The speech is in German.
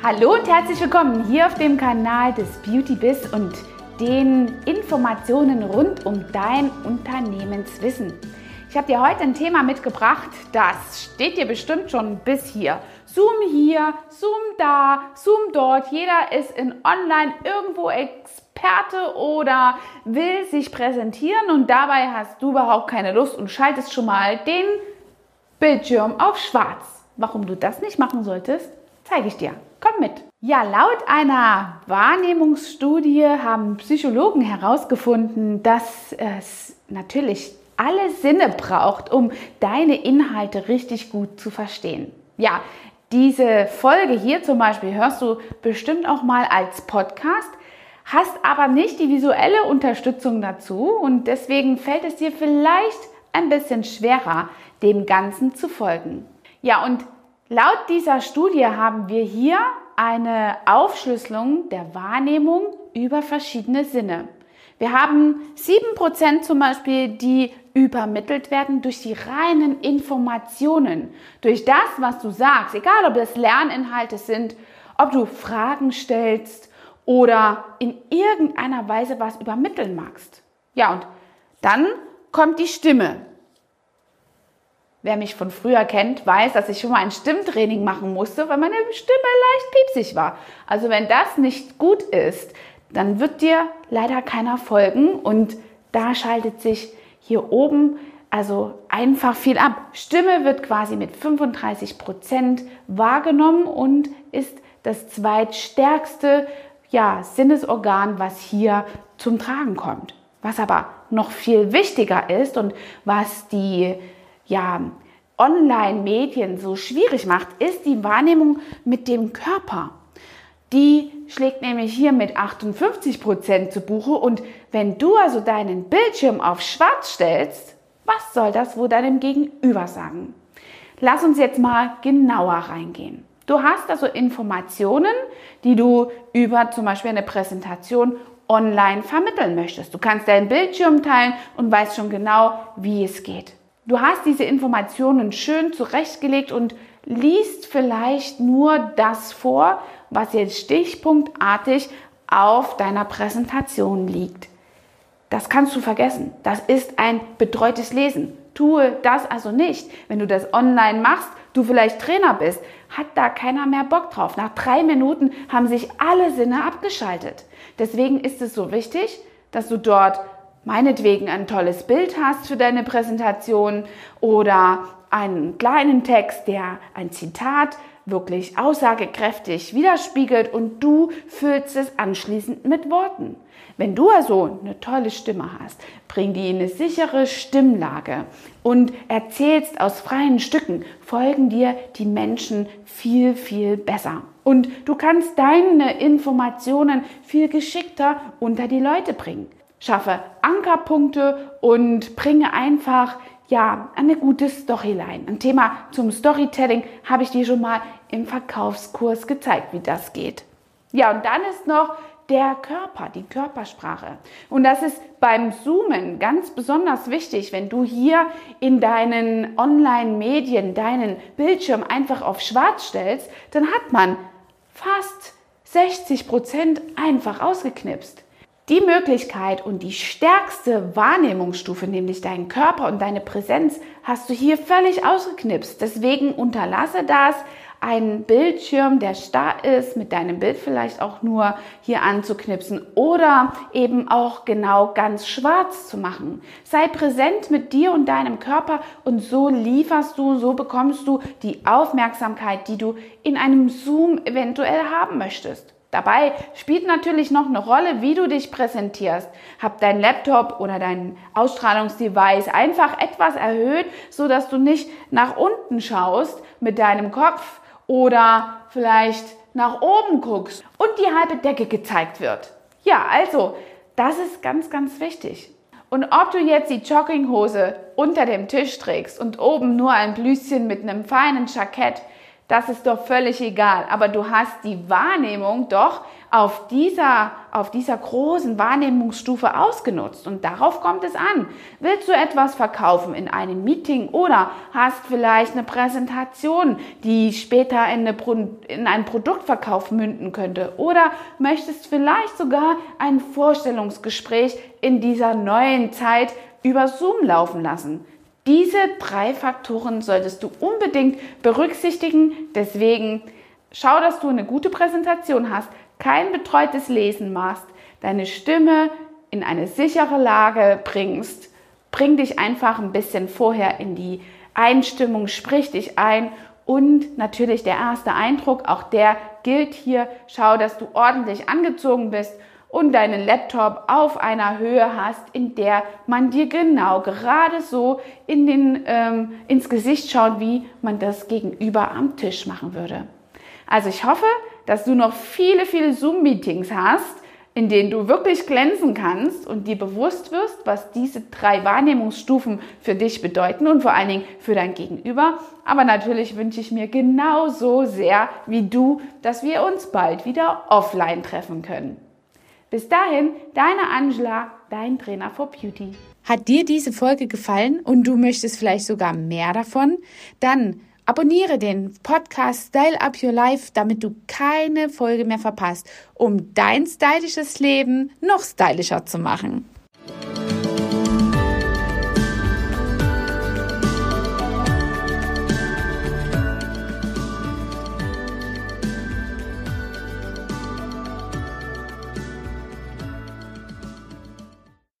Hallo und herzlich willkommen hier auf dem Kanal des Beauty Biz und den Informationen rund um dein Unternehmenswissen. Ich habe dir heute ein Thema mitgebracht, das steht dir bestimmt schon bis hier. Zoom hier, Zoom da, Zoom dort. Jeder ist in Online irgendwo Experte oder will sich präsentieren und dabei hast du überhaupt keine Lust und schaltest schon mal den Bildschirm auf schwarz. Warum du das nicht machen solltest, zeige ich dir. Komm mit. Ja, laut einer Wahrnehmungsstudie haben Psychologen herausgefunden, dass es natürlich alle Sinne braucht, um deine Inhalte richtig gut zu verstehen. Ja, diese Folge hier zum Beispiel hörst du bestimmt auch mal als Podcast, hast aber nicht die visuelle Unterstützung dazu und deswegen fällt es dir vielleicht ein bisschen schwerer, dem Ganzen zu folgen. Ja, und Laut dieser Studie haben wir hier eine Aufschlüsselung der Wahrnehmung über verschiedene Sinne. Wir haben 7% zum Beispiel, die übermittelt werden durch die reinen Informationen, durch das, was du sagst, egal ob es Lerninhalte sind, ob du Fragen stellst oder in irgendeiner Weise was übermitteln magst. Ja, und dann kommt die Stimme. Wer mich von früher kennt, weiß, dass ich schon mal ein Stimmtraining machen musste, weil meine Stimme leicht piepsig war. Also wenn das nicht gut ist, dann wird dir leider keiner folgen und da schaltet sich hier oben also einfach viel ab. Stimme wird quasi mit 35 Prozent wahrgenommen und ist das zweitstärkste ja, Sinnesorgan, was hier zum Tragen kommt. Was aber noch viel wichtiger ist und was die ja, Online-Medien so schwierig macht, ist die Wahrnehmung mit dem Körper. Die schlägt nämlich hier mit 58 Prozent zu Buche und wenn du also deinen Bildschirm auf schwarz stellst, was soll das wohl deinem Gegenüber sagen? Lass uns jetzt mal genauer reingehen. Du hast also Informationen, die du über zum Beispiel eine Präsentation online vermitteln möchtest. Du kannst deinen Bildschirm teilen und weißt schon genau, wie es geht. Du hast diese Informationen schön zurechtgelegt und liest vielleicht nur das vor, was jetzt stichpunktartig auf deiner Präsentation liegt. Das kannst du vergessen. Das ist ein betreutes Lesen. Tue das also nicht. Wenn du das online machst, du vielleicht Trainer bist, hat da keiner mehr Bock drauf. Nach drei Minuten haben sich alle Sinne abgeschaltet. Deswegen ist es so wichtig, dass du dort meinetwegen ein tolles Bild hast für deine Präsentation oder einen kleinen Text, der ein Zitat wirklich aussagekräftig widerspiegelt und du füllst es anschließend mit Worten. Wenn du also eine tolle Stimme hast, bring die in eine sichere Stimmlage und erzählst aus freien Stücken, folgen dir die Menschen viel, viel besser. Und du kannst deine Informationen viel geschickter unter die Leute bringen schaffe Ankerpunkte und bringe einfach ja, eine gute Storyline. Ein Thema zum Storytelling habe ich dir schon mal im Verkaufskurs gezeigt, wie das geht. Ja, und dann ist noch der Körper, die Körpersprache. Und das ist beim Zoomen ganz besonders wichtig, wenn du hier in deinen Online-Medien deinen Bildschirm einfach auf schwarz stellst, dann hat man fast 60 Prozent einfach ausgeknipst. Die Möglichkeit und die stärkste Wahrnehmungsstufe, nämlich deinen Körper und deine Präsenz, hast du hier völlig ausgeknipst. Deswegen unterlasse das, einen Bildschirm, der starr ist, mit deinem Bild vielleicht auch nur hier anzuknipsen oder eben auch genau ganz schwarz zu machen. Sei präsent mit dir und deinem Körper und so lieferst du, so bekommst du die Aufmerksamkeit, die du in einem Zoom eventuell haben möchtest. Dabei spielt natürlich noch eine Rolle, wie du dich präsentierst. Hab dein Laptop oder dein Ausstrahlungsdevice einfach etwas erhöht, so dass du nicht nach unten schaust mit deinem Kopf oder vielleicht nach oben guckst und die halbe Decke gezeigt wird. Ja, also, das ist ganz, ganz wichtig. Und ob du jetzt die Jogginghose unter dem Tisch trägst und oben nur ein Blüschen mit einem feinen Jackett, das ist doch völlig egal. Aber du hast die Wahrnehmung doch auf dieser, auf dieser großen Wahrnehmungsstufe ausgenutzt. Und darauf kommt es an. Willst du etwas verkaufen in einem Meeting oder hast vielleicht eine Präsentation, die später in, eine, in einen Produktverkauf münden könnte? Oder möchtest vielleicht sogar ein Vorstellungsgespräch in dieser neuen Zeit über Zoom laufen lassen? Diese drei Faktoren solltest du unbedingt berücksichtigen. Deswegen schau, dass du eine gute Präsentation hast, kein betreutes Lesen machst, deine Stimme in eine sichere Lage bringst. Bring dich einfach ein bisschen vorher in die Einstimmung, sprich dich ein und natürlich der erste Eindruck, auch der gilt hier. Schau, dass du ordentlich angezogen bist und deinen Laptop auf einer Höhe hast, in der man dir genau gerade so in den, ähm, ins Gesicht schaut, wie man das gegenüber am Tisch machen würde. Also ich hoffe, dass du noch viele, viele Zoom-Meetings hast, in denen du wirklich glänzen kannst und dir bewusst wirst, was diese drei Wahrnehmungsstufen für dich bedeuten und vor allen Dingen für dein Gegenüber. Aber natürlich wünsche ich mir genauso sehr wie du, dass wir uns bald wieder offline treffen können. Bis dahin, deine Angela, dein Trainer for Beauty. Hat dir diese Folge gefallen und du möchtest vielleicht sogar mehr davon? Dann abonniere den Podcast Style Up Your Life, damit du keine Folge mehr verpasst, um dein stylisches Leben noch stylischer zu machen.